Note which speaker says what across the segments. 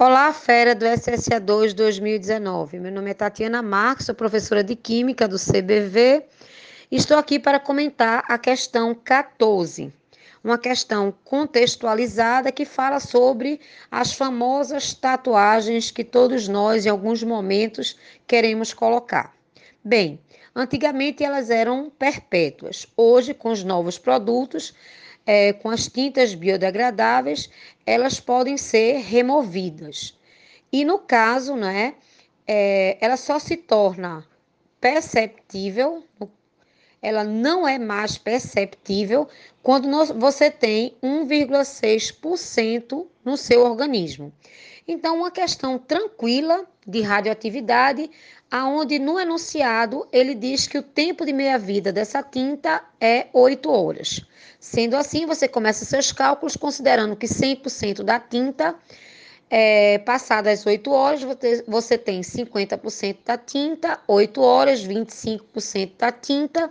Speaker 1: Olá, fera do SSA 2 2019. Meu nome é Tatiana Marques, sou professora de Química do CBV. Estou aqui para comentar a questão 14, uma questão contextualizada que fala sobre as famosas tatuagens que todos nós, em alguns momentos, queremos colocar. Bem, antigamente elas eram perpétuas. Hoje, com os novos produtos, é, com as tintas biodegradáveis, elas podem ser removidas. E no caso, né, é, ela só se torna perceptível, ela não é mais perceptível quando você tem 1,6% no seu organismo. Então, uma questão tranquila de radioatividade, aonde no enunciado ele diz que o tempo de meia-vida dessa tinta é 8 horas. Sendo assim, você começa seus cálculos considerando que 100% da tinta, é, passadas 8 horas, você, tem 50% da tinta, 8 horas, 25% da tinta,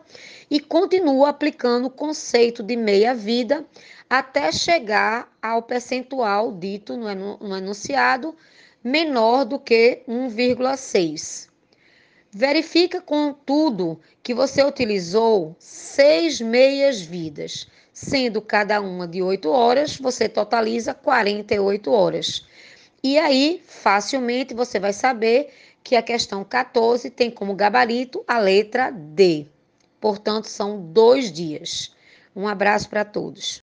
Speaker 1: e continua aplicando o conceito de meia-vida até chegar ao percentual dito no enunciado menor do que 1,6. Verifica, contudo, que você utilizou seis meias-vidas, sendo cada uma de 8 horas, você totaliza 48 horas. E aí, facilmente, você vai saber que a questão 14 tem como gabarito a letra D. Portanto, são dois dias. Um abraço para todos.